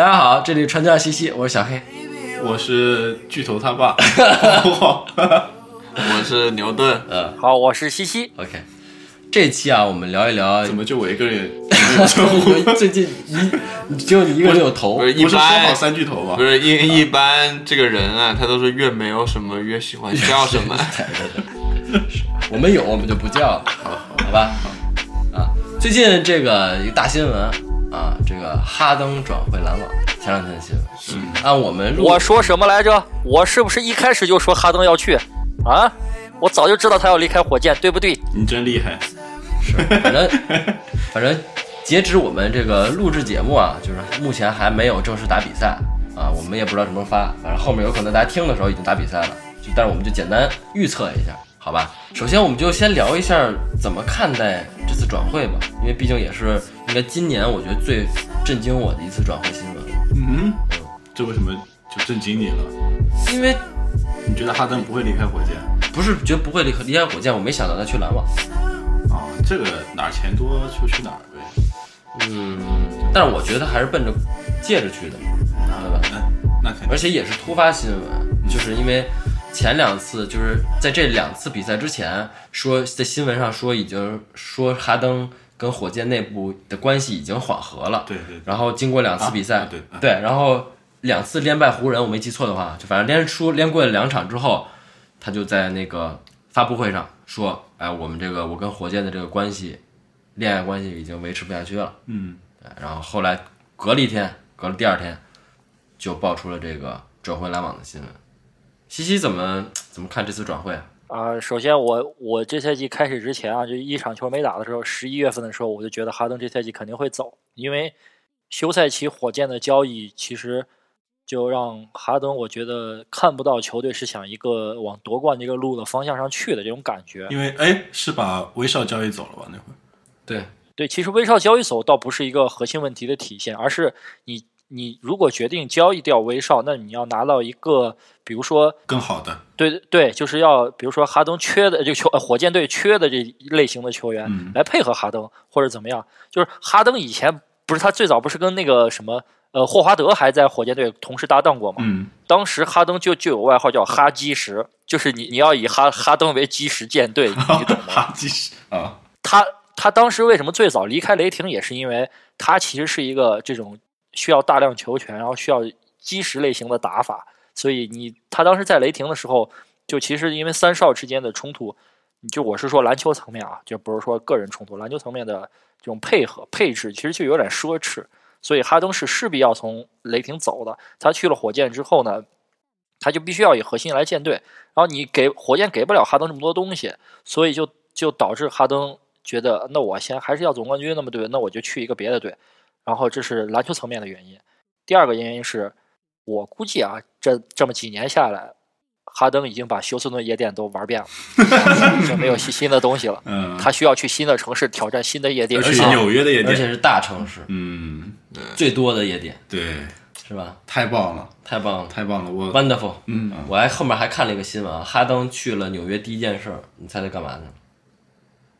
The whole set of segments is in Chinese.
大家好，这里传教西西，我是小黑。我是巨头他爸，我是牛顿，嗯好，我是西西。，OK，这期啊，我们聊一聊怎么就我一个人有称呼？最近一你只有你一个人有头不，是一不是说好般三巨头吗不？是一一般这个人啊，他都是越没有什么越喜欢叫什么。我们有我们就不叫了，好好吧？啊，最近这个一个大新闻啊，这个哈登转会篮网，前两天的新闻。按我们录我说什么来着？我是不是一开始就说哈登要去啊？我早就知道他要离开火箭，对不对？你真厉害！是反正反正截止我们这个录制节目啊，就是目前还没有正式打比赛啊，我们也不知道什么时候发，反正后面有可能大家听的时候已经打比赛了，就但是我们就简单预测一下，好吧？首先我们就先聊一下怎么看待这次转会吧，因为毕竟也是应该今年我觉得最震惊我的一次转会新闻，嗯，这为什么就震惊你了？因为你觉得哈登不会离开火箭不是觉得不会离开离开火箭，我没想到他去篮网，啊？这个哪儿钱多就去哪儿呗。嗯，但是我觉得还是奔着戒指去的，对吧？那那肯定而且也是突发新闻，就是因为前两次就是在这两次比赛之前说在新闻上说已经说哈登跟火箭内部的关系已经缓和了，对对对然后经过两次比赛，啊对然后两次连败湖人，我没记错的话，就反正连输连过了两场之后，他就在那个发布会上说，哎，我们这个我跟火箭的这个关系，恋爱关系已经维持不下去了。嗯，然后后来隔了一天，隔了第二天，就爆出了这个转会篮网的新闻。西西怎么怎么看这次转会啊？啊、首先我我这赛季开始之前啊，就一场球没打的时候，十一月份的时候，我就觉得哈登这赛季肯定会走，因为休赛期火箭的交易其实就让哈登我觉得看不到球队是想一个往夺冠这个路的方向上去的这种感觉。因为哎，是把威少交易走了吧？那会儿对，对，其实威少交易走倒不是一个核心问题的体现，而是你你如果决定交易掉威少，那你要拿到一个，比如说更好的，对对，就是要比如说哈登缺的这个球，呃火箭队缺的这一类型的球员、嗯来配合哈登，或者怎么样。就是哈登以前不是他最早不是跟那个什么呃霍华德还在火箭队同时搭档过吗？嗯，当时哈登就就有外号叫哈基石，就是你你要以哈哈登为基石建队，你懂吗？哈基石啊，他他当时为什么最早离开雷霆，也是因为他其实是一个这种需要大量球权，然后需要基石类型的打法，所以你他当时在雷霆的时候，就其实因为三少之间的冲突，就我是说篮球层面啊，就不是说个人冲突，篮球层面的这种配合配置，其实就有点奢侈，所以哈登是势必要从雷霆走的。他去了火箭之后呢，他就必须要以核心来建队，然后你给火箭给不了哈登这么多东西，所以就就导致哈登觉得，那我先还是要总冠军，那么对，那我就去一个别的队。然后这是篮球层面的原因。第二个原因是我估计啊，这这么几年下来，哈登已经把休斯顿夜店都玩遍了，就没有新新的东西了。嗯，他需要去新的城市挑战新的夜店而。且纽约的夜店，而且是大城市，嗯，最多的夜店，对，是吧？太棒了，太棒了太棒了，我，wonderful！嗯，我还后面还看了一个新闻啊，哈登去了纽约第一件事儿，你猜他干嘛去了？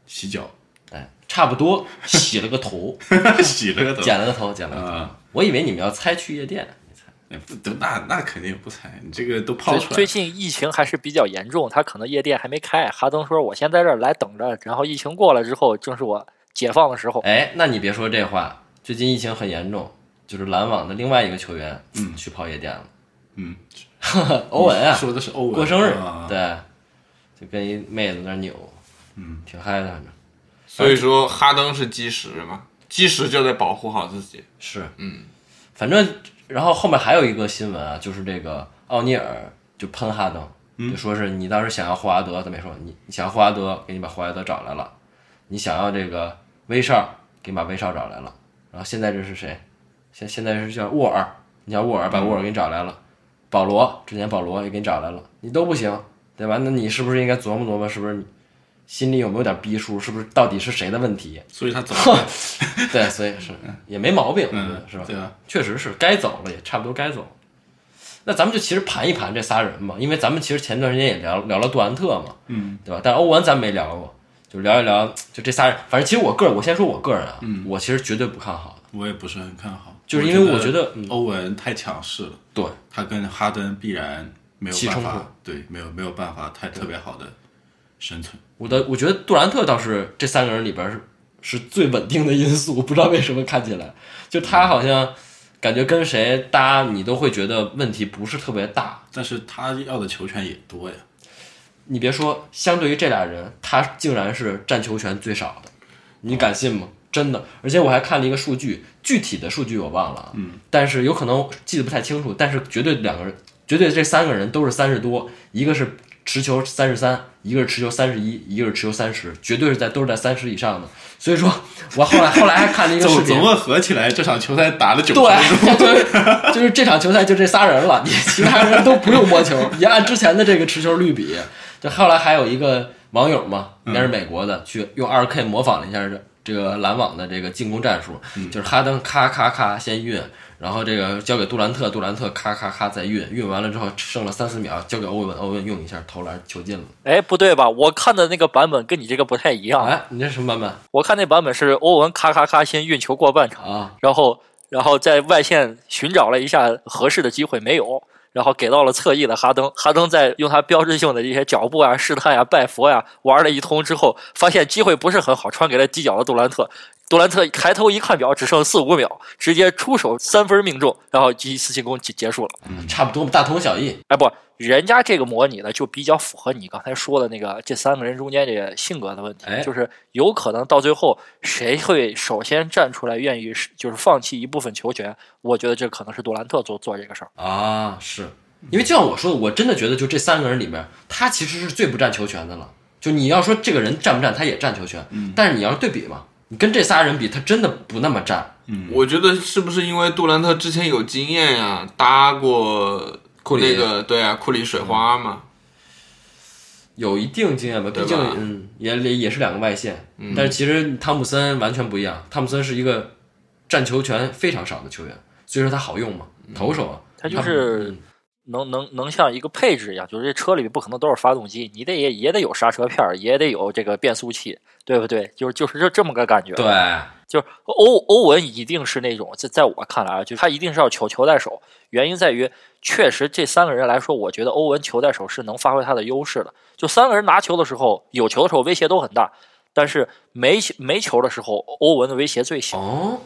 洗脚，哎，差不多洗了个头，洗了个头，剪了个头，剪了个头。啊，我以为你们要猜去夜店，你猜？哎不都那那肯定不猜，你这个都抛出来最，近疫情还是比较严重，他可能夜店还没开。哈登说：“我先在这儿来等着，然后疫情过了之后，正是我解放的时候。哎，那你别说这话，最近疫情很严重，就是篮网的另外一个球员，嗯去泡夜店了。嗯，欧文啊，说的是欧文过生日，啊，对，就跟一妹子在那扭，嗯，挺嗨的，反正所以说哈登是基石嘛，基石就得保护好自己。是，嗯，反正然后后面还有一个新闻啊，就是这个奥尼尔就喷哈登，就说是你当时想要霍华德，他没说你你想要霍华德，给你把霍华德找来了，你想要这个威少，给你把威少找来了，然后现在这是谁？现现在是叫沃尔，你叫沃尔，把沃尔给你找来了，保罗之前保罗也给你找来了，你都不行，对吧？那你是不是应该琢磨琢磨，是不是你心里有没有点逼数？是不是到底是谁的问题？所以他走了，对，所以是也没毛病，嗯是吧？对啊，确实是该走了，也差不多该走了。那咱们就其实盘一盘这仨人嘛，因为咱们其实前段时间也聊聊了杜兰特嘛，嗯，对吧？但欧文咱没聊过，就聊一聊就这仨人。反正其实我个人，我先说我个人啊，我其实绝对不看好的。我也不是很看好，就是因为我觉得，嗯，欧文太强势了，对，他跟哈登必然没有办法，对，没有没有办法太特别好的生存。我的我觉得杜兰特倒是这三个人里边是是最稳定的因素，不知道为什么看起来就他好像感觉跟谁搭你都会觉得问题不是特别大。但是他要的球权也多呀，你别说，相对于这俩人，他竟然是占球权最少的，你敢信吗？真的，而且我还看了一个数据，具体的数据我忘了，嗯，但是有可能记得不太清楚，但是绝对两个人，绝对这三个人都是三十多，一个是持球三十三，一个是持球三十一，一个是持球三十，绝对是在都是在三十以上的。所以说我后来后来还看了一个视频总总，共合起来这场球赛打了九分钟，就是就是这场球赛就这仨人了，你其他人都不用摸球，你按之前的这个持球率比，就后来还有一个网友嘛，应该是美国的，去用二 K 模仿了一下这这个篮网的这个进攻战术，就是哈登咔咔咔先运，然后这个交给杜兰特，杜兰特咔咔咔再运，运完了之后剩了三四秒，交给欧文，欧文用一下投篮球进了。哎，不对吧？我看的那个版本跟你这个不太一样。哎，你这什么版本我看那版本是欧文咔咔咔先运球过半场，啊？然后然后在外线寻找了一下合适的机会，没有，然后给到了侧翼的哈登。哈登在用他标志性的这些脚步啊、试探呀、拜佛呀玩了一通之后，发现机会不是很好，传给了底角的杜兰特。杜兰特抬头一看表，只剩四五秒，直接出手三分命中，然后一次进攻结结束了。嗯差不多大同小异。哎，不，人家这个模拟呢，就比较符合你刚才说的那个这三个人中间这个性格的问题，哎就是有可能到最后谁会首先站出来，愿意是就是放弃一部分球权？我觉得这可能是杜兰特做做这个事儿。啊，是因为就像我说的，我真的觉得就这三个人里面，他其实是最不占球权的了。就你要说这个人占不占，他也占球权，但是你要是对比嘛，你跟这仨人比，他真的不那么占。我觉得是不是因为杜兰特之前有经验呀，搭过库里那个对啊，库里水花嘛，有一定经验吧，毕竟嗯，也也也是两个外线，但是其实汤普森完全不一样，汤普森是一个占球权非常少的球员，所以说他好用嘛，投手啊，他就是嗯能能能像一个配置一样，就是这车里不可能都是发动机，你得也也得有刹车片儿，也得有这个变速器，对不对？就是就是这这么个感觉。对，就是欧欧文一定是那种，在在我看来啊，就是他一定是要球球在手。原因在于，确实这三个人来说，我觉得欧文球在手是能发挥他的优势的。就三个人拿球的时候，有球的时候威胁都很大，但是没没球的时候，欧文的威胁最小。哦，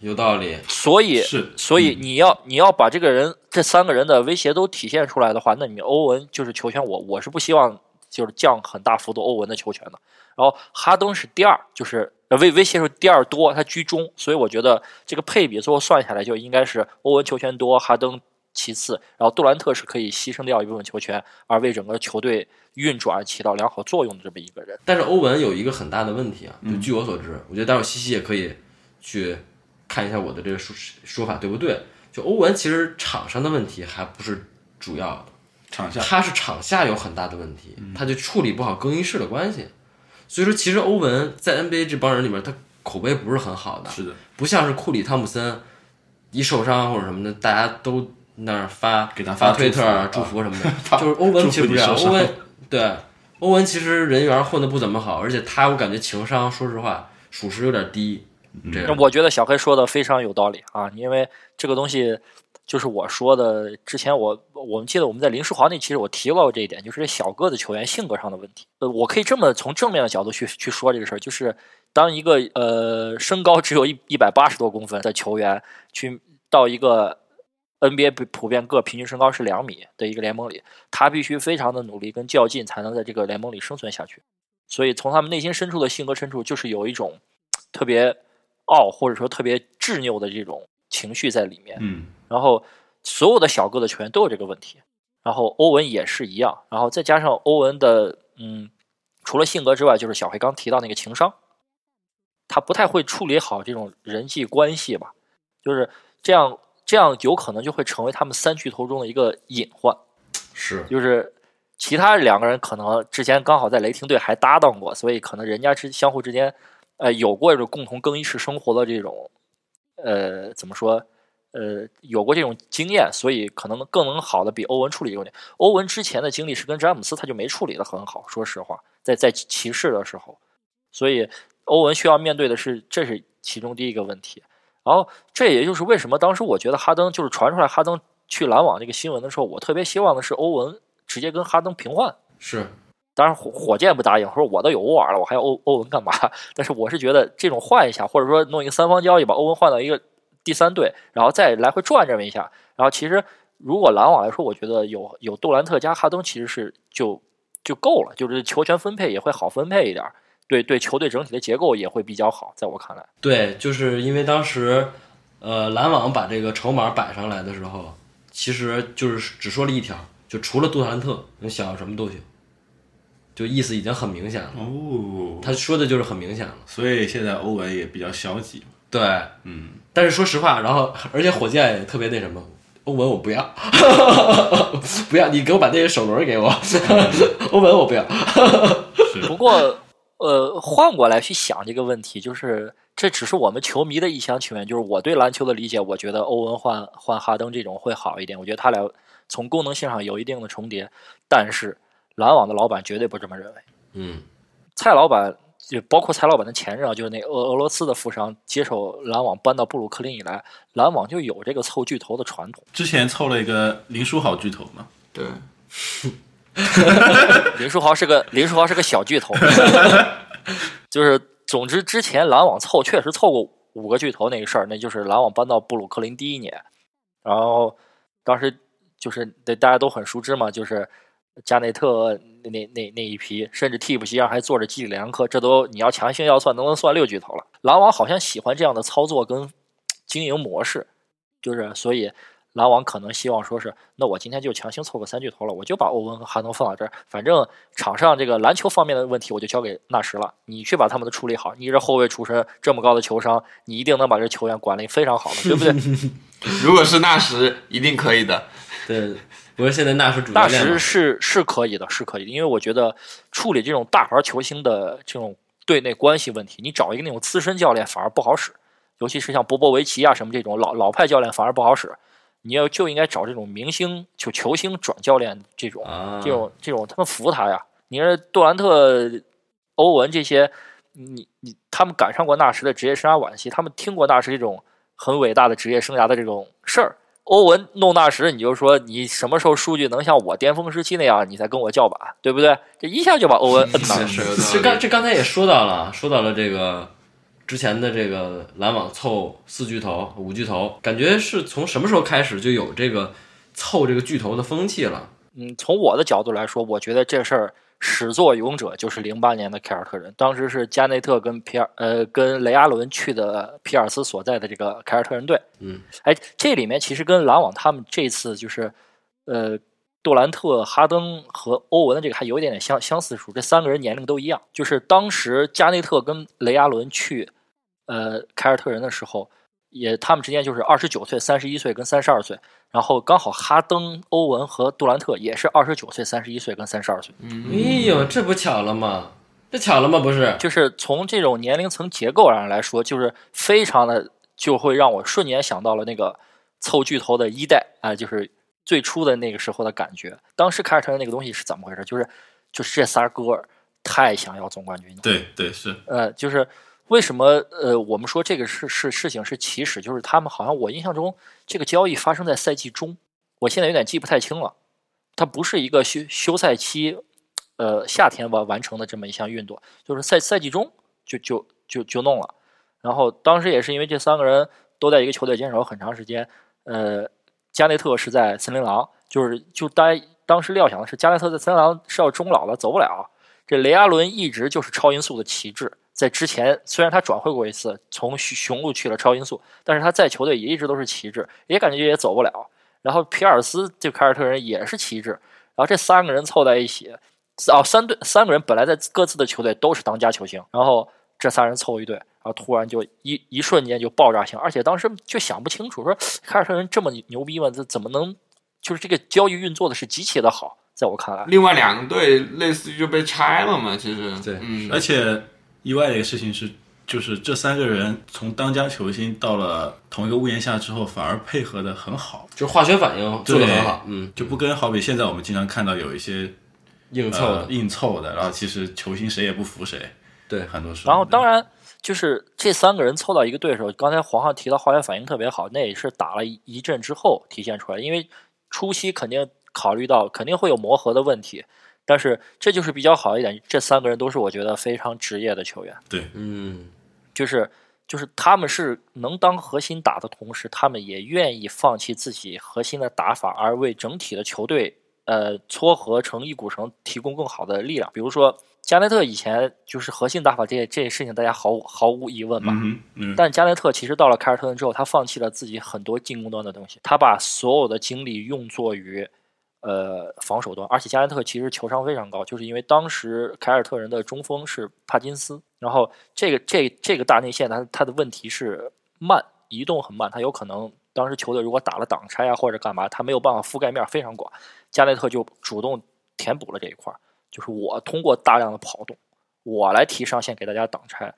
有道理，所以，是所以你要你要把这个人这三个人的威胁都体现出来的话，那你欧文就是球权，我我是不希望就是降很大幅度欧文的球权的。然后哈登是第二，就是呃威威胁是第二多，他居中，所以我觉得这个配比最后算下来就应该是欧文球权多，哈登其次，然后杜兰特是可以牺牲掉一部分球权，而为整个球队运转起到良好作用的这么一个人。但是欧文有一个很大的问题啊，就据我所知，我觉得待会儿西西也可以去看一下我的这个说说法对不对。就欧文其实场上的问题还不是主要的，场下他是场下有很大的问题，他就处理不好更衣室的关系。所以说，其实欧文在 NBA 这帮人里面，他口碑不是很好的，是的，不像是库里、汤普森一受伤或者什么的，大家都那儿发给他发推特祝福什么的。就是欧文其实不这样，祝福你受伤欧文对欧文其实人缘混得不怎么好，而且他我感觉情商，说实话，属实有点低。这我觉得小黑说的非常有道理啊，因为这个东西就是我说的，之前我我们记得我们在林书豪那期，我提到过这一点，就是这小个子球员性格上的问题。呃，我可以这么从正面的角度去去说这个事儿，就是当一个呃身高只有一一百八十多公分的球员去到一个 NBA 普普遍个平均身高是两米的一个联盟里，他必须非常的努力跟较劲，才能在这个联盟里生存下去。所以从他们内心深处的性格深处，就是有一种特别傲或者说特别执拗的这种情绪在里面。嗯，然后所有的小个子球员都有这个问题，然后欧文也是一样，然后再加上欧文的嗯，除了性格之外，就是小黑刚提到那个情商，他不太会处理好这种人际关系吧，就是这样，这样有可能就会成为他们三巨头中的一个隐患。是就是其他两个人可能之前刚好在雷霆队还搭档过，所以可能人家之相互之间，呃，有过这种共同更衣室生活的这种，呃，怎么说？呃，有过这种经验，所以可能更能好的比欧文处理这个问题。欧文之前的经历是跟詹姆斯，他就没处理的很好，说实话，在在骑士的时候，所以欧文需要面对的是，这是其中第一个问题。然后这也就是为什么当时我觉得哈登就是传出来哈登去篮网这个新闻的时候，我特别希望的是欧文直接跟哈登平换。是当然火火箭不答应，说我都有欧尔了，我还要欧欧文干嘛？但是我是觉得这种换一下，或者说弄一个三方交易，把欧文换到一个第三队，然后再来回转这么一下。然后其实如果篮网来说，我觉得有有杜兰特加哈登其实是就就够了，就是球权分配也会好分配一点，对对球队整体的结构也会比较好，在我看来。对，就是因为当时，呃，篮网把这个筹码摆上来的时候，其实就是只说了一条，就除了杜兰特，你想要什么都行，就意思已经很明显了。哦，他说的就是很明显了。所以现在欧文也比较消极。对，嗯，但是说实话，然后而且火箭也特别那什么，欧文我不要，不要，你给我把那个首轮给我，欧文我不要。不过，呃，换过来去想这个问题，就是这只是我们球迷的一厢情愿。就是我对篮球的理解，我觉得欧文换换哈登这种会好一点。我觉得他俩从功能性上有一定的重叠，但是篮网的老板绝对不这么认为。嗯，蔡老板就包括蔡老板的前任啊，就是那俄俄罗斯的富商接手篮网搬到布鲁克林以来，篮网就有这个凑巨头的传统。之前凑了一个林书豪巨头嘛，对，林书豪是个林书豪是个小巨头，就是总之之前篮网凑确实凑过五个巨头那个事儿，那就是篮网搬到布鲁克林第一年，然后当时就是对大家都很熟知嘛，就是加内特那那那那一批，甚至替补席上还坐着基里良科，这都你要强行要算，都能算六巨头了。篮网好像喜欢这样的操作跟经营模式，就是所以。篮网可能希望说是，那我今天就强行凑个三巨头了，我就把欧文和哈登放到这儿，反正场上这个篮球方面的问题我就交给纳什了，你去把他们的处理好。你这后卫出身这么高的球商，你一定能把这球员管理非常好的，对不对？如果是纳什，一定可以的。对，不是现在纳什主教纳练纳什是是可以的，是可以的，因为我觉得处理这种大牌球星的这种队内关系问题，你找一个那种资深教练反而不好使，尤其是像波波维奇啊什么这种老老派教练反而不好使。你要就应该找这种明星就球星转教练这种、啊，这种这种，他们服他呀。你说杜兰特、欧文这些，你你他们赶上过纳什的职业生涯晚期，他们听过纳什这种很伟大的职业生涯的这种事儿。欧文弄那时，你就说你什么时候数据能像我巅峰时期那样，你才跟我叫板，对不对？这一下就把欧文摁那儿。是有道这刚。这刚才也说到了，说到了这个之前的这个篮网凑四巨头、五巨头，感觉是从什么时候开始就有这个凑这个巨头的风气了？嗯，从我的角度来说，我觉得这事儿始作俑者就是零八年的凯尔特人，当时是加内特跟皮尔呃跟雷阿伦去的皮尔斯所在的这个凯尔特人队。嗯，哎，这里面其实跟篮网他们这次就是呃杜兰特、哈登和欧文的这个还有一点点相相似处，这三个人年龄都一样，就是当时加内特跟雷阿伦去呃凯尔特人的时候。也，他们之间就是二十九岁、三十一岁跟三十二岁，然后刚好哈登、欧文和杜兰特也是二十九岁、三十一岁跟三十二岁，哎呦，这不巧了吗？这巧了吗？不是，就是从这种年龄层结构上来说，就是非常的就会让我瞬间想到了那个凑巨头的一代啊、就是最初的那个时候的感觉。当时凯尔特人那个东西是怎么回事？就是就是这仨哥儿太想要总冠军了，对对是，呃，就是为什么呃，我们说这个是是事情是起始，就是他们好像我印象中这个交易发生在赛季中，我现在有点记不太清了。它不是一个休休赛期，呃，夏天完完成的这么一项运动，就是赛赛季中就就就就弄了。然后当时也是因为这三个人都在一个球队坚守很长时间，呃，加内特是在森林狼，就是就大家当时料想的是加内特在森林狼是要终老了，走不了。这雷阿伦一直就是超音速的旗帜，在之前虽然他转会过一次，从雄雄鹿去了超音速，但是他在球队也一直都是旗帜，也感觉也走不了。然后皮尔斯这凯尔特人也是旗帜，然后这三个人凑在一起，哦，三队三个人本来在各自的球队都是当家球星，然后这仨人凑一队，然后突然就一一瞬间就爆炸性，而且当时就想不清楚，说凯尔特人这么牛逼吗？这怎么能就是这个交易运作的是极其的好，在我看来，另外两个队类似于就被拆了嘛，其实对嗯，而且意外的一个事情是，就是这三个人从当家球星到了同一个屋檐下之后，反而配合的很好，就是化学反应做的很好，嗯，就不跟好比现在我们经常看到有一些硬凑的，呃硬凑的，然后其实球星谁也不服谁，对很多时候。然后当然就是这三个人凑到一个对手，刚才皇上提到化学反应特别好，那也是打了一一阵之后体现出来。因为初期肯定考虑到肯定会有磨合的问题，但是这就是比较好一点。这三个人都是我觉得非常职业的球员，对，嗯，就是就是他们是能当核心打的同时，他们也愿意放弃自己核心的打法，而为整体的球队呃撮合成一股绳提供更好的力量。比如说加内特以前就是核心打法这些这些事情，大家毫无毫无疑问吧。嗯，嗯，但加内特其实到了凯尔特人之后，他放弃了自己很多进攻端的东西，他把所有的精力用作于呃防守端，而且加内特其实球商非常高，就是因为当时凯尔特人的中锋是帕金斯，然后这个这这个大内线他他的问题是慢，移动很慢，他有可能当时球队如果打了挡拆啊或者干嘛，他没有办法覆盖面非常广，加内特就主动填补了这一块儿，就是我通过大量的跑动，我来提上限给大家挡拆。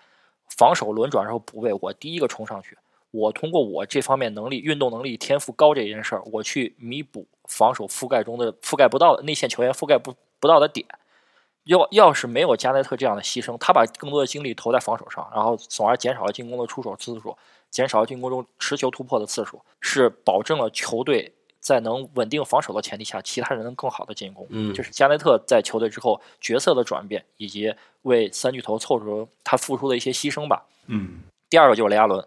防守轮转然后补位，我第一个冲上去，我通过我这方面能力、运动能力、天赋高这件事儿，我去弥补防守覆盖中的覆盖不到的内线球员覆盖不不到的点。要要是没有加内特这样的牺牲，他把更多的精力投在防守上，然后从而减少了进攻的出手次数，减少了进攻中持球突破的次数，是保证了球队在能稳定防守的前提下，其他人能更好的进攻。嗯就是加内特在球队之后角色的转变，以及为三巨头凑出他付出的一些牺牲吧。嗯，第二个就是雷阿伦。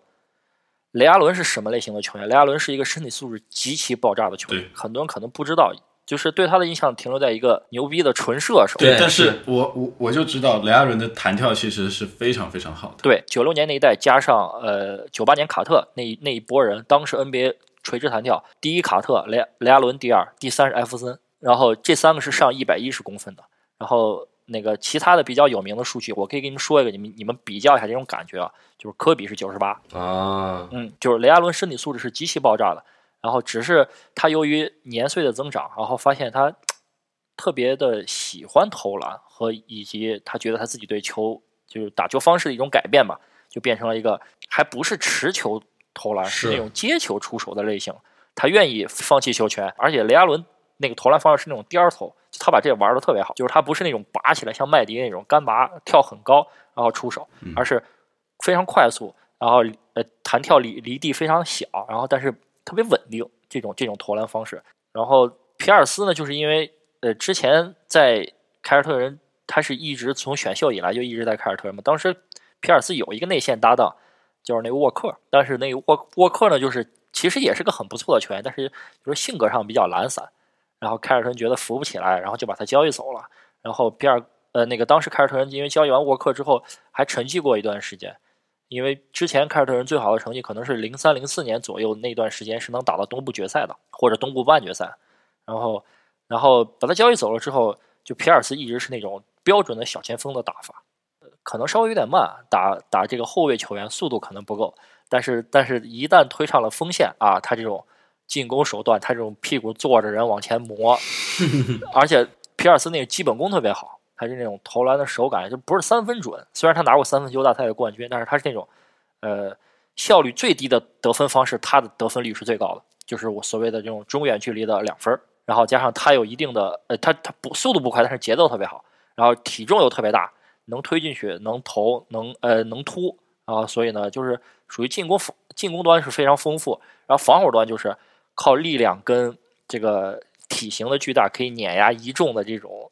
雷阿伦是什么类型的球员？雷阿伦是一个身体素质极其爆炸的球员对，很多人可能不知道，就是对他的印象停留在一个牛逼的纯射手。对但是我我我就知道雷阿伦的弹跳其实是非常非常好的。对，九六年那一代加上呃九八年卡特那一那一波人，当时 NBA 垂直弹跳，第一卡特，雷雷阿伦第二，第三是艾弗森，然后这三个是上一百一十公分的，然后那个其他的比较有名的数据，我可以给你们说一个，你们你们比较一下这种感觉啊，就是科比是九十八，啊，嗯，就是雷阿伦身体素质是极其爆炸的，然后只是他由于年岁的增长，然后发现他特别的喜欢投篮和以及他觉得他自己对球就是打球方式的一种改变吧，就变成了一个还不是持球投篮，是是那种接球出手的类型。他愿意放弃球权，而且雷阿伦那个投篮方式是那种颠儿投，就他把这玩的特别好，就是他不是那种拔起来像麦迪那种干拔跳很高然后出手，而是非常快速，然后呃弹跳离离地非常小，然后但是特别稳定这种这种投篮方式。然后皮尔斯呢，就是因为呃之前在凯尔特人，他是一直从选秀以来就一直在凯尔特人嘛。当时皮尔斯有一个内线搭档，就是那个沃克，但是那个沃沃克呢，就是其实也是个很不错的球员，但是就是性格上比较懒散。然后凯尔特人觉得扶不起来，然后就把他交易走了。然后皮尔呃那个当时凯尔特人因为交易完沃克之后，还沉寂过一段时间。因为之前凯尔特人最好的成绩可能是零三零四年左右那段时间是能打到东部决赛的，或者东部半决赛。然后，然后把他交易走了之后，就皮尔斯一直是那种标准的小前锋的打法，可能稍微有点慢，打打这个后卫球员速度可能不够，但是但是一旦推上了锋线啊，他这种进攻手段，他这种屁股坐着人往前磨，而且皮尔斯那个基本功特别好，他是那种投篮的手感就不是三分准，虽然他拿过三分球大赛的冠军，但是他是那种呃效率最低的得分方式，他的得分率是最高的，就是我所谓的这种中远距离的两分儿，然后加上他有一定的呃他他不速度不快，但是节奏特别好，然后体重又特别大，能推进去，能投，能呃能突。啊，所以呢就是属于进攻进攻端是非常丰富，然后防守端就是靠力量跟这个体型的巨大可以碾压一众的这种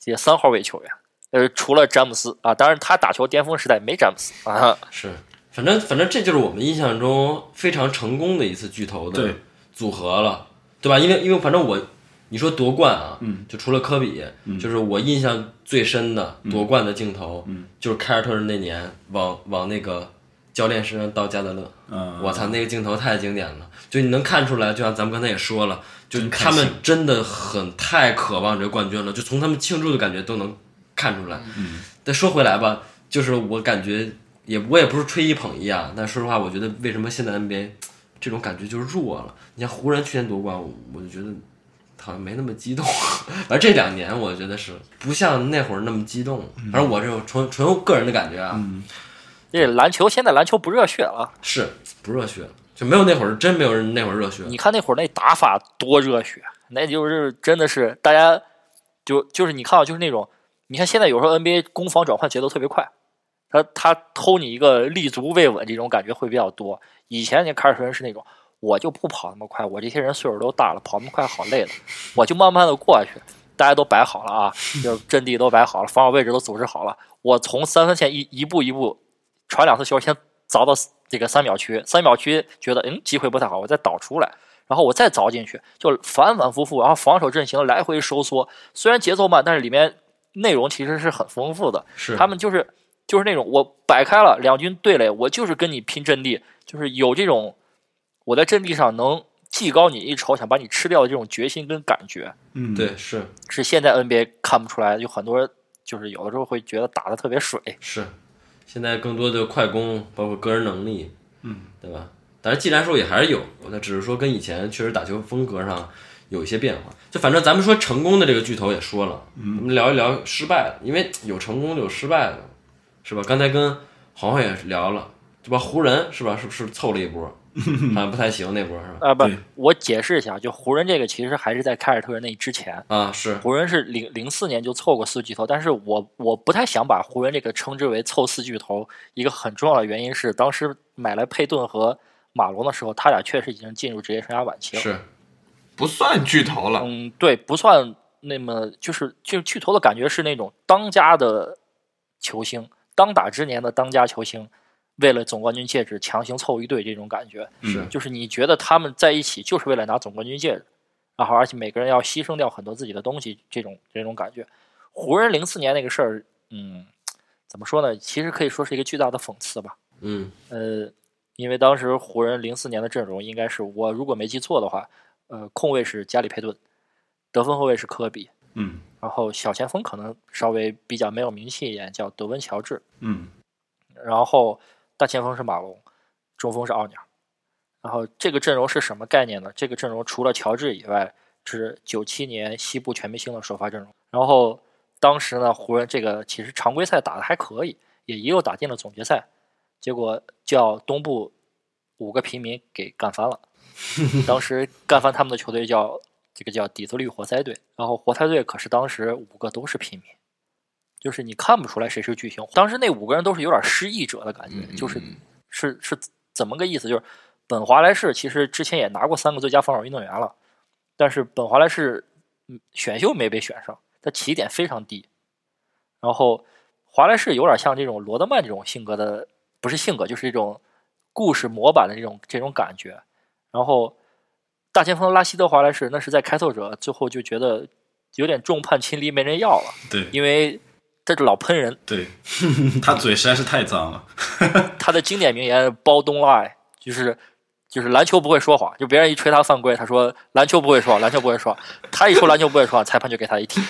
这些三号位球员。呃，除了詹姆斯啊，当然他打球巅峰时代没詹姆斯啊，是，反正反正这就是我们印象中非常成功的一次巨头的组合了，对吧？因为因为反正我你说夺冠啊，嗯，就除了科比，就是我印象最深的夺冠的镜头，嗯，就是凯尔特人那年往往那个教练身上倒加德勒，嗯，我操，那个镜头太经典了，就你能看出来，就像咱们刚才也说了，就他们真的很太渴望这个冠军了，就从他们庆祝的感觉都能看出来。嗯，但说回来吧，就是我感觉也我也不是吹一捧一啊，但说实话，我觉得为什么现在 NBA 这种感觉就是弱了？你像湖人去年夺冠，我我就觉得好像没那么激动，反正这两年我觉得是不像那会儿那么激动。反正我这种纯纯个人的感觉啊，这篮球现在篮球不热血了，是不热血了，就没有那会儿真没有那会儿热血。你看那会儿那打法多热血，那就是真的是大家就就是你看啊，就是那种你看现在有时候 NBA 攻防转换节奏特别快，他他偷你一个立足未稳这种感觉会比较多。以前那凯尔特人是那种，我就不跑那么快，我这些人岁数都大了，跑那么快好累的，我就慢慢的过去。大家都摆好了啊，就阵地都摆好了，防守位置都组织好了。我从三分线一一步一步传两次球，先凿到这个三秒区，三秒区觉得嗯机会不太好，我再倒出来，然后我再凿进去，就反反复复，然后防守阵型来回收缩。虽然节奏慢，但是里面内容其实是很丰富的。是他们就是就是那种我摆开了两军对垒，我就是跟你拼阵地，就是有这种我在阵地上能技高你一筹，想把你吃掉的这种决心跟感觉。嗯，对，是是现在 NBA 看不出来，有很多人就是有的时候会觉得打的特别水。是，现在更多的快攻，包括个人能力，嗯，对吧？但是技战术也还是有，那只是说跟以前确实打球风格上有一些变化。就反正咱们说成功的这个巨头也说了，嗯我们聊一聊失败的，因为有成功就有失败的，是吧？刚才跟黄黄也聊了，对吧？湖人是吧？是不是凑了一波？好像不太行那波是吧？啊，不，我解释一下，就湖人这个其实还是在凯尔特人那之前，啊，是湖人是零零四年就凑过四巨头，但是我我不太想把湖人这个称之为凑四巨头，一个很重要的原因是当时买来佩顿和马龙的时候，他俩确实已经进入职业生涯晚期了。是，不算巨头了。嗯，对，不算那么就是就是巨头的感觉是那种当家的球星，当打之年的当家球星，为了总冠军戒指强行凑一队这种感觉，是就是你觉得他们在一起就是为了拿总冠军戒指，然后而且每个人要牺牲掉很多自己的东西，这种这种感觉。湖人零四年那个事儿，嗯，怎么说呢？其实可以说是一个巨大的讽刺吧。嗯呃，因为当时湖人零四年的阵容应该是我如果没记错的话，呃，控卫是加里佩顿，得分后卫是科比，嗯然后小前锋可能稍微比较没有名气一点，叫德文乔治，嗯然后大前锋是马龙，中锋是奥尼尔。然后这个阵容是什么概念呢？这个阵容除了乔治以外，是九七年西部全明星的首发阵容。然后当时呢，湖人这个其实常规赛打得还可以，也一路打进了总决赛，结果叫东部五个平民给干翻了。当时干翻他们的球队叫这个叫底特律活塞队，然后活塞队可是当时五个都是平民，就是你看不出来谁是巨星。当时那五个人都是有点失意者的感觉，就是是是怎么个意思？就是本华莱士其实之前也拿过三个最佳防守运动员了，但是本华莱士嗯选秀没被选上，他起点非常低。然后华莱士有点像这种罗德曼这种性格的，不是性格，就是这种故事模板的这种这种感觉。然后大前锋拉希德华莱士那是在开拓者最后就觉得有点众叛亲离，没人要了，对因为他这老喷人，对，他嘴实在是太脏了。他的经典名言 “ball don't lie”，就是就是篮球不会说谎，就别人一吹他犯规，他说篮球不会说谎，篮球不会说谎，他一说篮球不会说谎，裁判就给他一踢。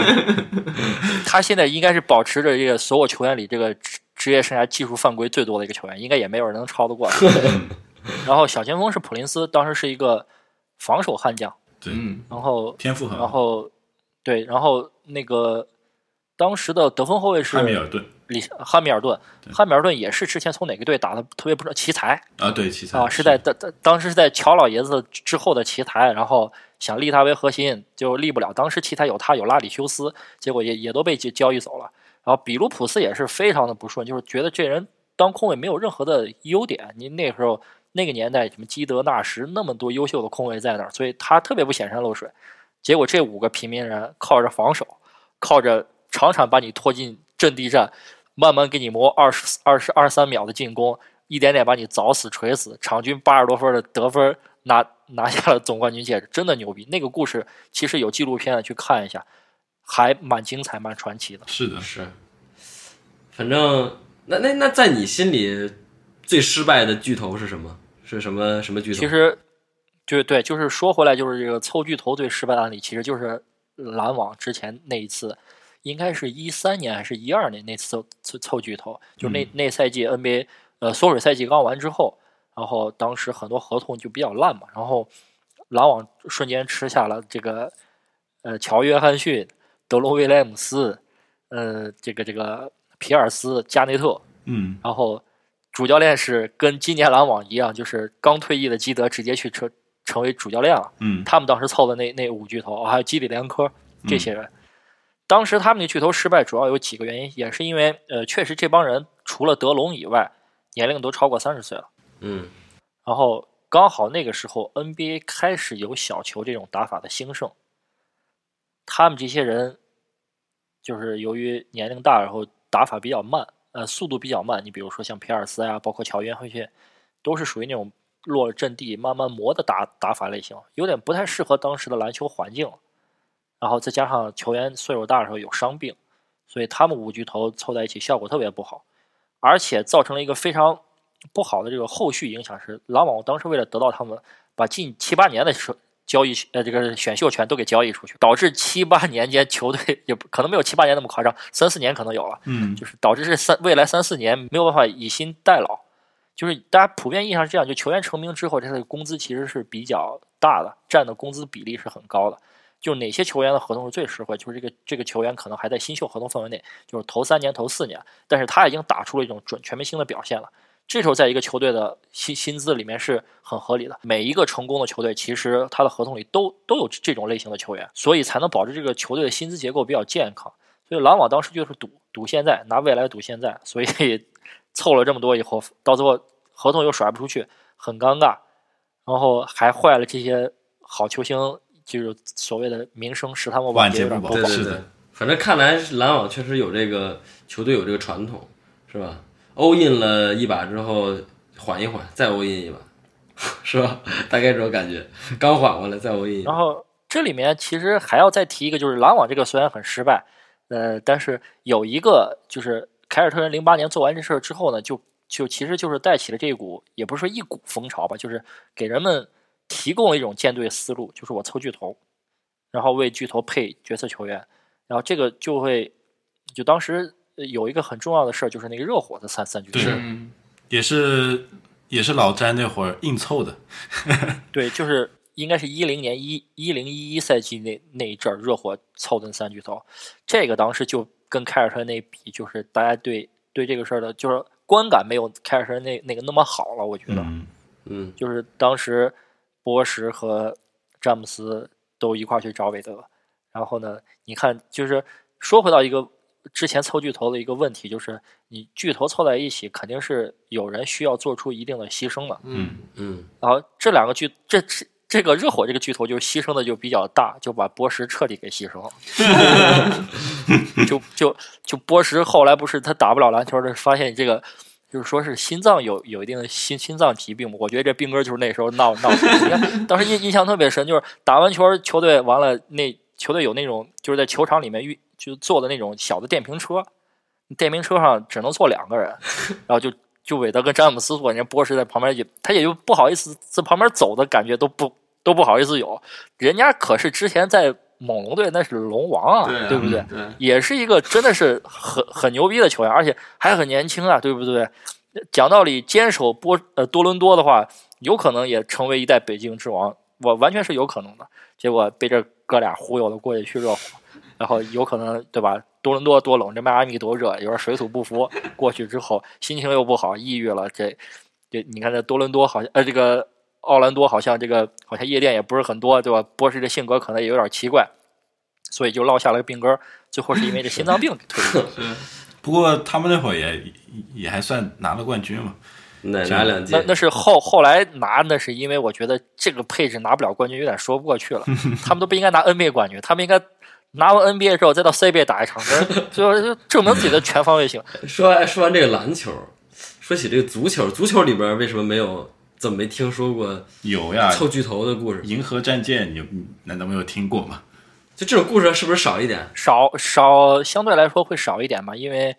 他现在应该是保持着这个所有球员里这个职职业生涯技术犯规最多的一个球员，应该也没有人能超得过他。然后小前锋是普林斯，当时是一个防守悍将，对，嗯，然后天赋很好。然后对，然后那个当时的得分后卫是汉密尔顿里汉密尔顿，汉密尔顿也是之前从哪个队打的特别不知道奇才啊，对，奇才啊，是在当当当时是在乔老爷子之后的奇才，然后想立他为核心，就立不了。当时奇才有他有拉里修斯，结果也也都被交交易走了。然后比卢普斯也是非常的不顺，就是觉得这人当控卫没有任何的优点。您那时候那个年代，什么基德纳什那么多优秀的控卫在那儿，所以他特别不显山露水。结果这五个平民人靠着防守，靠着场场把你拖进阵地战，慢慢给你磨二十二十二三秒的进攻，一点点把你凿死锤死，场均八十多分的得分，拿拿下了总冠军戒指，真的牛逼。那个故事其实有纪录片的，去看一下，还蛮精彩、蛮传奇的。是的，是，反正那那那在你心里最失败的巨头是什么？是什么什么巨头？其实，就是对，就是说回来，就是这个凑巨头最失败的案例，其实就是篮网之前那一次，应该是一三年还是一二年那次凑凑凑巨头，就那那赛季 NBA 呃缩水赛季刚完之后，然后当时很多合同就比较烂嘛，然后篮网瞬间吃下了这个呃乔约翰逊、德罗威廉姆斯，呃这个这个皮尔斯、加内特，嗯，然后主教练是跟今年篮网一样，就是刚退役的基德直接去成成为主教练了。嗯，他们当时凑的那那五巨头，还有基里连科这些人，当时他们那巨头失败主要有几个原因，也是因为呃，确实这帮人除了德隆以外，年龄都超过三十岁了。嗯然后刚好那个时候 NBA 开始有小球这种打法的兴盛，他们这些人就是由于年龄大，然后打法比较慢，呃，速度比较慢。你比如说像皮尔斯呀，包括乔约翰逊，都是属于那种落了阵地慢慢磨的打打法类型，有点不太适合当时的篮球环境了。然后再加上球员岁数大的时候有伤病，所以他们五巨头凑在一起效果特别不好，而且造成了一个非常不好的这个后续影响是，篮网当时为了得到他们，把近七八年的时交易呃这个选秀权都给交易出去，导致七八年间球队也不可能没有七八年那么夸张，三四年可能有了，嗯，就是导致这三未来三四年没有办法以新代老，就是大家普遍印象是这样，就球员成名之后，他的工资其实是比较大的，占的工资比例是很高的。就哪些球员的合同是最实惠？就是这个这个球员可能还在新秀合同范围内，就是头三年、头四年，但是他已经打出了一种准全明星的表现了。这时候，在一个球队的薪薪资里面是很合理的。每一个成功的球队，其实他的合同里都都有这种类型的球员，所以才能保证这个球队的薪资结构比较健康。所以篮网当时就是赌赌现在，拿未来赌现在，所以 凑了这么多以后，到最后合同又甩不出去，很尴尬，然后还坏了这些好球星，就是所谓的名声，使他们晚节节有点不保。对对对，反正看来篮网确实有这个球队有这个传统，是吧？欧印了一把之后缓一缓，再欧印一把，是吧？大概这种感觉，刚缓过来再欧印一把。然后这里面其实还要再提一个，就是篮网这个虽然很失败，呃，但是有一个就是凯尔特人零八年做完这事儿之后呢，就就其实就是带起了这股，也不是说一股风潮吧，就是给人们提供了一种舰队思路，就是我凑巨头，然后为巨头配角色球员，然后这个就会就当时呃有一个很重要的事儿，就是那个热火的三三巨头，也是也是老詹那会儿硬凑的，对，就是应该是一零年一一零一一赛季那那一阵儿，热火凑的三巨头，这个当时就跟凯尔特人那比，就是大家对对这个事儿的，就是观感没有凯尔特人那那个那么好了，我觉得，嗯，嗯，就是当时波什和詹姆斯都一块去找韦德，然后呢，你看，就是说回到一个之前凑巨头的一个问题，就是你巨头凑在一起，肯定是有人需要做出一定的牺牲的。嗯，嗯，然后这两个巨这这这个热火这个巨头就牺牲的就比较大，就把波什彻底给牺牲了。就就就波什后来不是他打不了篮球的，发现这个就是说是心脏有有一定的心心脏疾病。我觉得这兵哥就是那时候闹闹出来的。你看当时印印象特别深，就是打完球球队完了，那球队有那种就是在球场里面运就坐的那种小的电瓶车，电瓶车上只能坐两个人，然后就就韦德跟詹姆斯坐，人家波什在旁边也他也就不好意思在旁边走的感觉都不都不好意思有，人家可是之前在猛龙队那是龙王啊，对啊对不对？对，也是一个真的是很很牛逼的球员，而且还很年轻啊，对不对？讲道理，坚守波呃多伦多的话，有可能也成为一代北京之王，我完全是有可能的。结果被这哥俩忽悠了过去去热火，然后有可能对吧？多伦多多冷，这迈阿密多热，有点水土不服。过去之后心情又不好，抑郁了。这这你看这多伦多好像呃这个奥兰多好像这个好像夜店也不是很多，对吧？波士这性格可能也有点奇怪，所以就落下了个病根儿。最后是因为这心脏病给推的。不过他们那会儿也也还算拿了冠军嘛，哪哪两那届？那是后后来拿，那是因为我觉得这个配置拿不了冠军，有点说不过去了。他们都不应该拿 NBA 冠军，他们应该拿完 NBA 之后再到 CBA 打一场，最后就证明自己的全方位性。说完说完这个篮球，说起这个足球，足球里边为什么没有？怎么没听说过有呀，凑巨头的故事？银河战舰，你你难道没有听过吗？就这种故事是不是少一点？少少相对来说会少一点吧，因为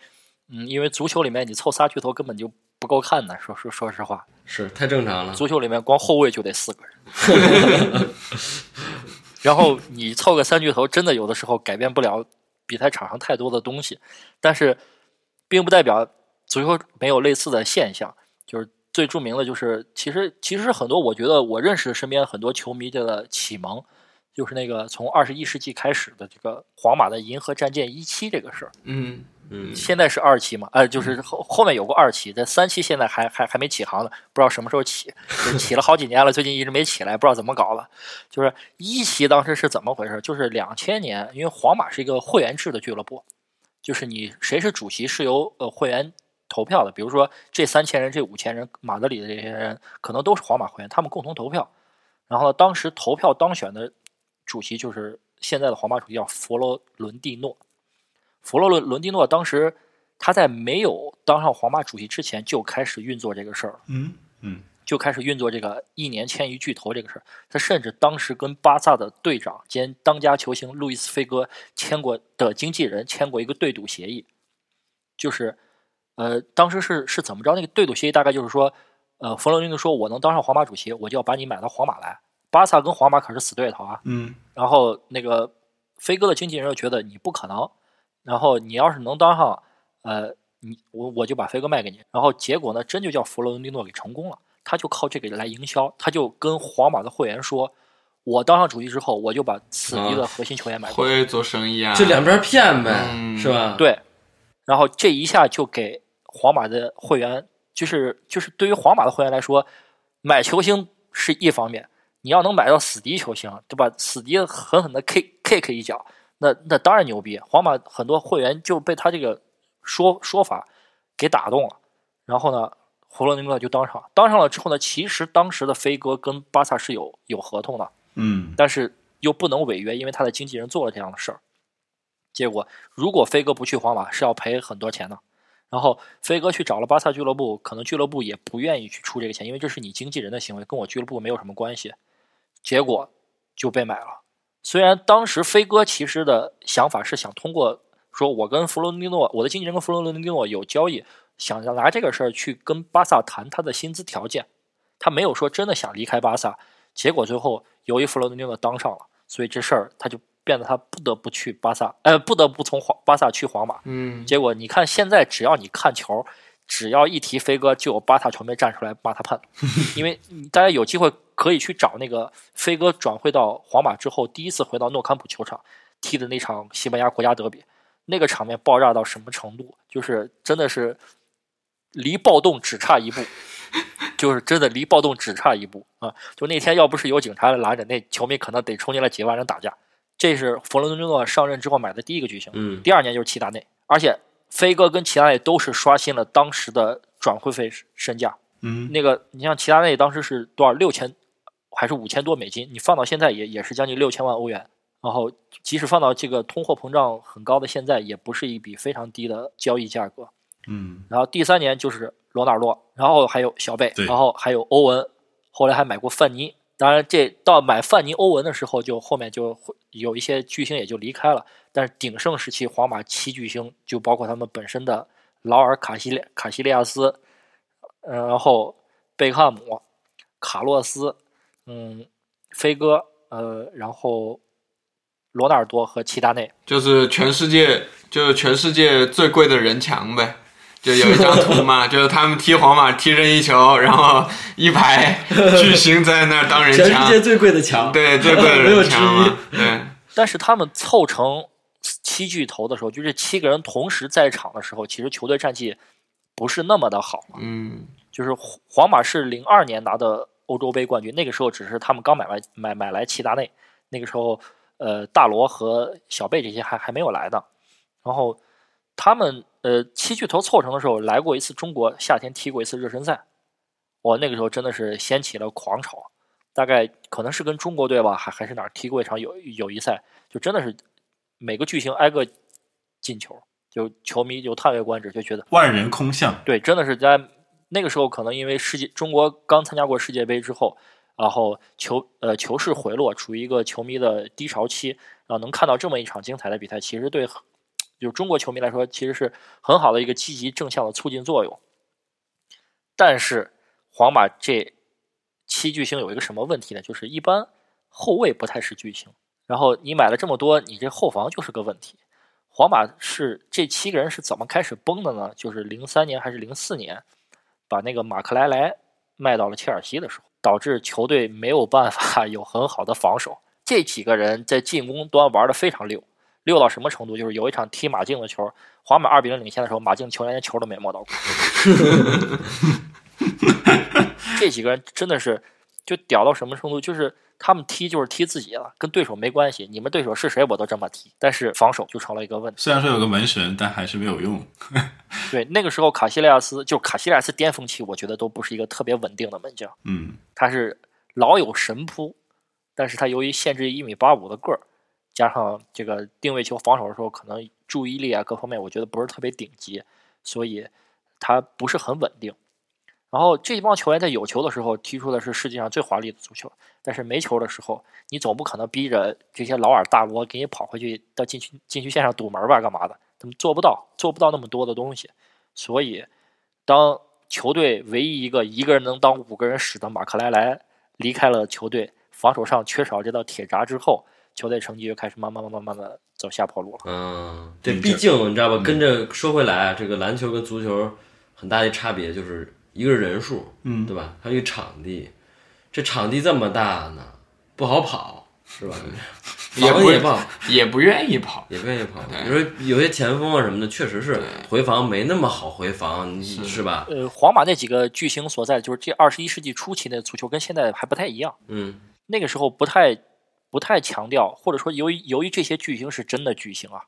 嗯，因为足球里面你凑仨巨头根本就不够看的，说说说实话，是太正常了。足球里面光后卫就得四个人，然后你凑个三巨头，真的有的时候改变不了比赛场上太多的东西，但是并不代表足球没有类似的现象。就是最著名的就是，其实其实很多我觉得我认识身边很多球迷的启蒙，就是那个从二十一世纪开始的这个皇马的银河战舰一期这个事儿。嗯嗯，现在是二期嘛？呃，就是后后面有过二期，这三期现在还还还没起航呢，不知道什么时候起，就起了好几年了，最近一直没起来，不知道怎么搞了。就是一期当时是怎么回事？就是两千年，因为皇马是一个会员制的俱乐部，就是你谁是主席是由呃会员投票的，比如说这三千人、这五千人，马德里的这些人可能都是皇马会员，他们共同投票。然后呢，当时投票当选的主席就是现在的皇马主席叫佛罗伦蒂诺。佛罗伦伦蒂诺当时他在没有当上皇马主席之前就开始运作这个事儿，嗯嗯就开始运作这个一年签一巨头这个事儿。他甚至当时跟巴萨的队长兼当家球星路易斯菲戈签过的经纪人签过一个对赌协议，就是呃，当时是是怎么着？那个对赌协议大概就是说，呃，弗洛伦蒂诺说我能当上皇马主席，我就要把你买到皇马来。巴萨跟皇马可是死对头啊，嗯然后那个飞哥的经纪人又觉得你不可能，然后你要是能当上，呃，你我我就把飞哥卖给你。然后结果呢，真就叫弗洛伦蒂诺给成功了，他就靠这个来营销，他就跟皇马的会员说，我当上主席之后，我就把此地的核心球员买过来。会做生意啊，就两边骗呗，嗯是吧？，对，然后这一下就给皇马的会员，就是就是对于皇马的会员来说，买球星是一方面，你要能买到死敌球星，对吧？死敌狠狠的 kick kick 一脚，那那当然牛逼。皇马很多会员就被他这个说说法给打动了，然后呢，弗洛伦蒂诺就当上，当上了之后呢，其实当时的飞哥跟巴萨是有有合同的，嗯但是又不能违约，因为他的经纪人做了这样的事儿。结果，如果飞哥不去皇马，是要赔很多钱的。然后飞哥去找了巴萨俱乐部，可能俱乐部也不愿意去出这个钱，因为这是你经纪人的行为，跟我俱乐部没有什么关系。结果就被买了。虽然当时飞哥其实的想法是想通过说，我跟弗洛伦蒂诺，我的经纪人跟弗洛伦蒂诺有交易，想要拿这个事儿去跟巴萨谈他的薪资条件，他没有说真的想离开巴萨。结果最后由于弗洛伦蒂诺当上了，所以这事儿他就变得他不得不去巴萨，呃，不得不从皇巴萨去皇马。嗯，结果你看现在只要你看球，只要一提飞哥，就有巴萨球迷站出来骂他叛徒，因为大家有机会可以去找那个飞哥转会到皇马之后，第一次回到诺坎普球场踢的那场西班牙国家德比，那个场面爆炸到什么程度？就是真的是离暴动只差一步。就是真的离暴动只差一步啊！就那天要不是有警察来拦着，那球迷可能得冲进来几万人打架。这是弗伦蒂诺上任之后买的第一个巨星，嗯，第二年就是齐达内，而且飞哥跟齐达内都是刷新了当时的转会费身价。嗯那个你像齐达内当时是多少六千还是五千多美金，你放到现在也也是将近六千万欧元。然后即使放到这个通货膨胀很高的现在，也不是一笔非常低的交易价格。嗯然后第三年就是罗纳尔多，然后还有小贝，然后还有欧文，后来还买过范尼。当然，这到买范尼、欧文的时候，就后面就会有一些巨星也就离开了。但是鼎盛时期，皇马七巨星就包括他们本身的劳尔、卡西列、卡西利亚斯，呃然后贝克汉姆、卡洛斯，嗯，飞哥，呃，然后罗纳尔多和齐达内。就是全世界就是全世界最贵的人墙呗。就有一张图嘛，就是他们踢皇马踢任意球，然后一排巨星在那儿当人墙全世，界最贵的墙，对最贵的没有之人墙嘛 一。对，但是他们凑成七巨头的时候，就这七个人同时在场的时候，其实球队战绩不是那么的好嘛。嗯就是皇皇马是零二年拿的欧洲杯冠军，那个时候只是他们刚买来买买来齐达内，那个时候呃大罗和小贝这些还还没有来呢。然后他们呃七巨头凑成的时候，来过一次中国，夏天踢过一次热身赛，我那个时候真的是掀起了狂潮。大概可能是跟中国队吧，还还是哪儿踢过一场友友谊赛，就真的是每个巨星挨个进球，就球迷就叹为观止，就觉得万人空巷。对，真的是在那个时候，可能因为世界中国刚参加过世界杯之后，然后球呃球市回落，处于一个球迷的低潮期，然后能看到这么一场精彩的比赛，其实对就中国球迷来说，其实是很好的一个积极正向的促进作用。但是皇马这七巨星有一个什么问题呢？就是一般后卫不太是巨星，然后你买了这么多，你这后防就是个问题。皇马是这七个人是怎么开始崩的呢？就是零三年还是零四年，把那个马克莱莱卖到了切尔西的时候，导致球队没有办法 有很好的防守。这几个人在进攻端玩的非常溜，溜到什么程度？就是有一场踢马竞的球，皇马二比零领先的时候，马竞球员连球都没摸到过。这几个人真的是就屌到什么程度？就是他们踢就是踢自己了，跟对手没关系。你们对手是谁我都这么踢，但是防守就成了一个问题。虽然说有个门神，但还是没有用。对，那个时候卡西利亚斯就卡西利亚斯巅峰期，我觉得都不是一个特别稳定的门将，嗯，他是老有神扑，但是他由于限制一米八五的个儿，加上这个定位球防守的时候可能注意力啊各方面，我觉得不是特别顶级，所以他不是很稳定。然后这帮球员在有球的时候踢出的是世界上最华丽的足球，但是没球的时候，你总不可能逼着这些老尔大罗给你跑回去到禁区禁区线上堵门吧，干嘛的？他们做不到，做不到那么多的东西。所以，当球队唯一一个一个人能当五个人使的马克莱莱离开了球队，防守上缺少这道铁闸之后，球队成绩就开始慢慢慢慢慢慢走下坡路了。嗯，对，嗯毕竟你知道吧，跟着说回来，这个篮球跟足球很大的差别就是一个是人数，嗯对吧？还有一个场地，这场地这么大呢，不好跑，是吧？也不防也不，也不愿意跑。也不愿意跑。你说有些前锋啊什么的，确实是回防没那么好回防，你是吧？呃，皇马那几个巨星所在，就是这二十一世纪初期的足球跟现在还不太一样。嗯那个时候不太不太强调，或者说由于由于这些巨星是真的巨星啊，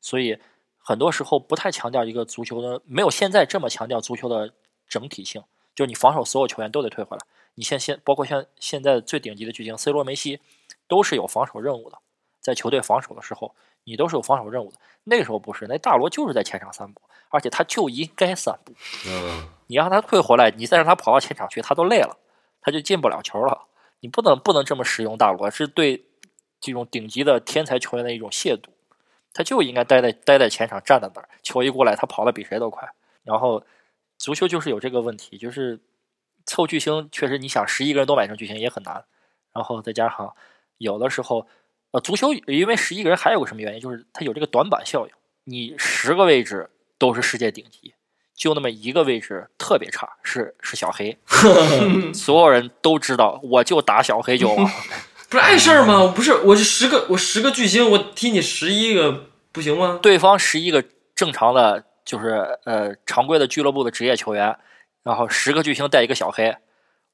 所以很多时候不太强调一个足球的，没有现在这么强调足球的整体性，就是你防守所有球员都得退回来。你现现包括像现在最顶级的巨星 C 罗、梅西，都是有防守任务的，在球队防守的时候，你都是有防守任务的。那个时候不是，那大罗就是在前场散步，而且他就应该散步。嗯，你让他退回来，你再让他跑到前场去，他都累了，他就进不了球了。你不能不能这么使用大罗，是对这种顶级的天才球员的一种亵渎。他就应该待在待在前场站在那儿，球一过来，他跑得比谁都快。然后足球就是有这个问题，就是凑巨星，确实你想十一个人都买成巨星也很难。然后再加上有的时候，呃，足球因为十一个人还有个什么原因，就是他有这个短板效应，你十个位置都是世界顶级，就那么一个位置特别差，是是小黑，所有人都知道，我就打小黑就完。不是碍事儿吗？不是，我是十个我十个巨星，我踢你十一个不行吗？对方十一个正常的，就是呃常规的俱乐部的职业球员，然后十个巨星带一个小黑，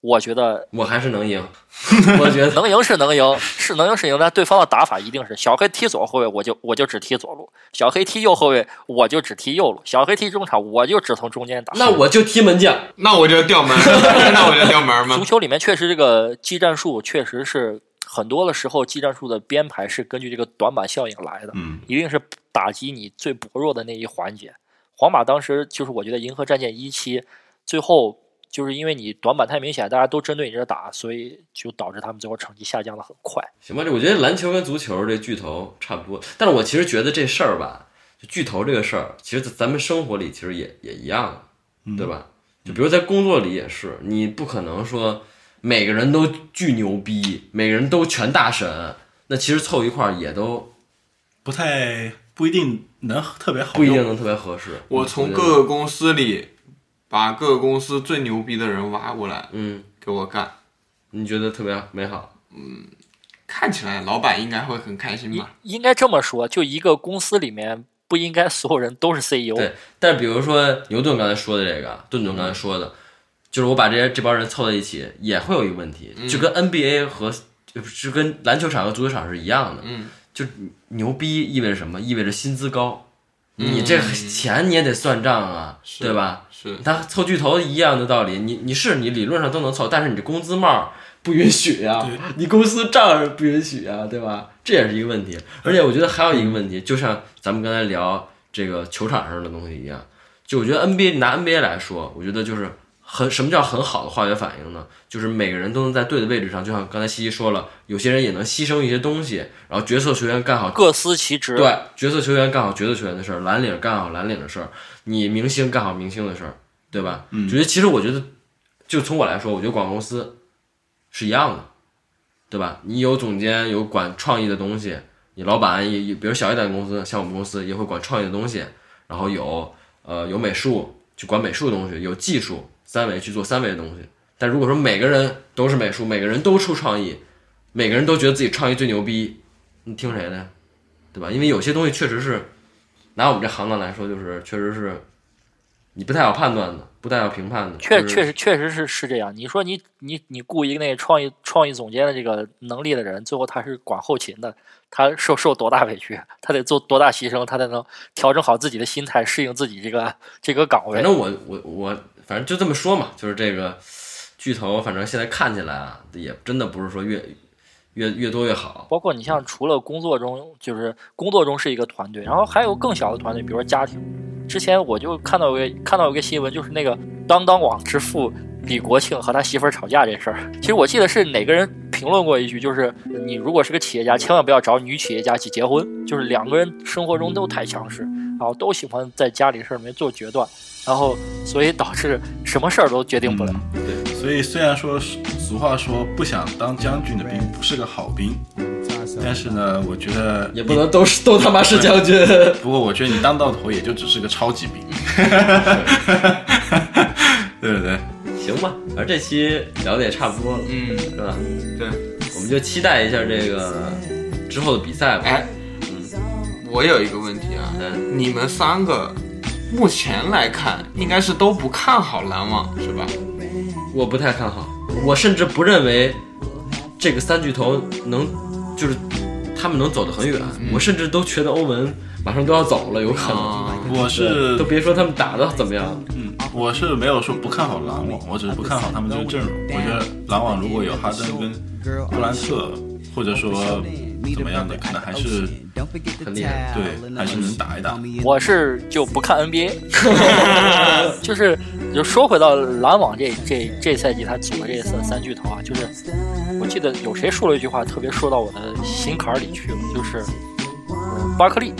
我觉得我还是能赢，我觉得能赢是能赢，是能赢是赢，但对方的打法一定是小黑踢左后卫，我就我就只踢左路；小黑踢右后卫，我就只踢右路；小黑踢中场，我就只从中间打。那我就踢门将。那我就掉门，那我就掉门吗足？球里面确实这个技战术确实是很多的时候，技战术的编排是根据这个短板效应来的，嗯，一定是打击你最薄弱的那一环节。皇马当时就是我觉得银河战舰一期最后就是因为你短板太明显，大家都针对你这打，所以就导致他们最后成绩下降的很快。行吧，这我觉得篮球跟足球这巨头差不多，但是我其实觉得这事儿吧，就巨头这个事儿，其实咱们生活里其实也也一样，对吧？就比如在工作里也是，你不可能说每个人都巨牛逼，每个人都全大神，那其实凑一块儿也都不太不一定能特别好。不一定能特别合适。我从各个公司里把各个公司最牛逼的人挖过来嗯，给我干，你觉得特别美好，嗯看起来老板应该会很开心应吧？应该这么说，就一个公司里面不应该所有人都是 CEO。对，但比如说牛顿刚才说的这个，顿顿刚才说的，就是我把这些这帮人凑在一起，也会有一个问题，就跟 NBA 和就是跟篮球场和足球场是一样的，嗯，就牛逼意味着什么？意味着薪资高，你这钱你也得算账啊，是对吧？是他凑巨头一样的道理，你你是你理论上都能凑，但是你这工资帽不允许呀、你公司账不允许呀、对吧？这也是一个问题。而且我觉得还有一个问题，就像咱们刚才聊这个球场上的东西一样，就我觉得 NBA 拿 NBA 来说，我觉得就是很什么叫很好的化学反应呢？就是每个人都能在对的位置上，就像刚才西西说了，有些人也能牺牲一些东西，然后角色球员干好各司其职。对，角色球员干好角色球员的事儿，蓝领干好蓝领的事儿，你明星干好明星的事儿，对吧？嗯，觉得其实我觉得，就从我来说，我觉得广告公司是一样的，对吧？你有总监，有管创意的东西，你老板也也，比如小一点的公司，像我们公司也会管创意的东西，然后有呃有美术去管美术的东西，有技术三维去做三维的东西。但如果说每个人都是美术，每个人都出创意，每个人都觉得自己创意最牛逼，你听谁的呀？对吧？因为有些东西确实是，拿我们这行当来说，就是确实是你不太好判断的，不太好评判的。就是确确实确实是是这样。你说你你你雇一个那个创意创意总监的这个能力的人，最后他是管后勤的，他受受多大委屈，他得做多大牺牲，他才能调整好自己的心态，适应自己这个这个岗位反。正我我我反正就这么说嘛，就是这个巨头，反正现在看起来啊，也真的不是说越越越多越好。包括你像除了工作中，就是工作中是一个团队，然后还有更小的团队，比如说家庭。之前我就看到有个看到一个新闻，就是那个当当网之父李国庆和他媳妇儿吵架这事儿。其实我记得是哪个人评论过一句，就是你如果是个企业家，千万不要找女企业家去结婚，就是两个人生活中都太强势，然后都喜欢在家里事儿里面做决断，然后所以导致什么事儿都决定不了。对所以虽然说俗话说不想当将军的兵不是个好兵，但是呢，我觉得也不能都是都他妈是将军。不过我觉得你当到头也就只是个超级兵，对不对？行吧，反正这期聊的也差不多了，嗯，是吧？对，我们就期待一下这个之后的比赛吧。哎，我有一个问题啊，嗯，你们三个目前来看，应该是都不看好篮网是吧？我不太看好，我甚至不认为这个三巨头能就是他们能走得很远。我甚至都觉得欧文马上都要走了，有可能。啊，我是都别说他们打的怎么样，嗯，我是没有说不看好篮网，我只是不看好他们这个阵容。我觉得篮网如果有哈登跟杜兰特，或者说怎么样的，可能还是很厉害。对，还是能打一打。我是就不看 NBA，就是就说回到篮网这这这赛季他组的这三三巨头啊，就是我记得有谁说了一句话，特别说到我的心坎儿里去了，就是嗯巴克利，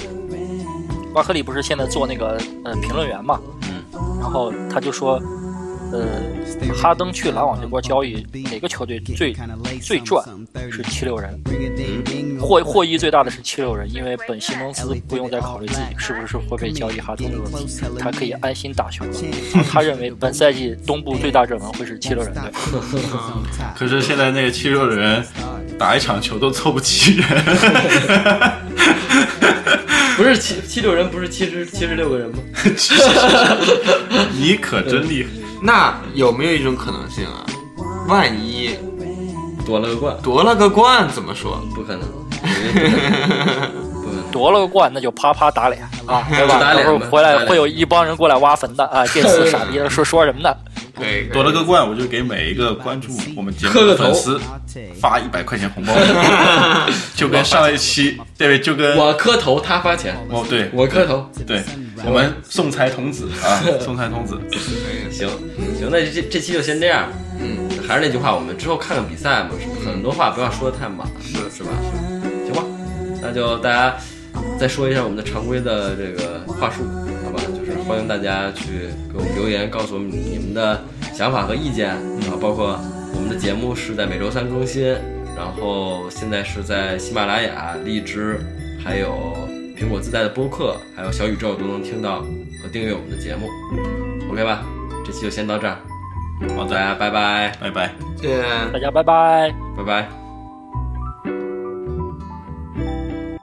巴克利不是现在做那个呃评论员嘛，嗯，然后他就说，呃，哈登去篮网这波交易，哪个球队最最赚是七六人，获获益最大的是七六人，因为本西蒙斯不用再考虑自己是不是会被交易哈登的问题，他可以安心打球了。他认为本赛季东部最大热门会是七六人队。可是现在那个七六人打一场球都凑不齐人，不是七七六人，不是七十七十六个人吗？你可真厉害。那有没有一种可能性啊？万一夺了个冠，夺了个冠，怎么说？不可能。夺了个冠，那就啪啪打脸啊，对吧？打脸到时候回来会有一帮人过来挖坟的啊，这次傻逼的说说什么呢？可以，夺了个冠，我就给每一个关注我们节目的粉丝发一百块钱红包，就跟上一期对，就跟我磕头，他发钱，哦对，我磕头。对，我们送财童子啊，送财童子，行行，那这这期就先这样。嗯，还是那句话，我们之后看看比赛嘛，很多话不要说的太满，是。是吧？行吧，那就大家再说一下我们的常规的这个话术，欢迎大家去给我们留言，告诉我们你们的想法和意见，然后包括我们的节目是在每周三更新，然后现在是在喜马拉雅、荔枝，还有苹果自带的播客，还有小宇宙都能听到和订阅我们的节目，OK 吧？这期就先到这儿，好，大家拜拜，拜拜。见。大家拜拜。拜拜。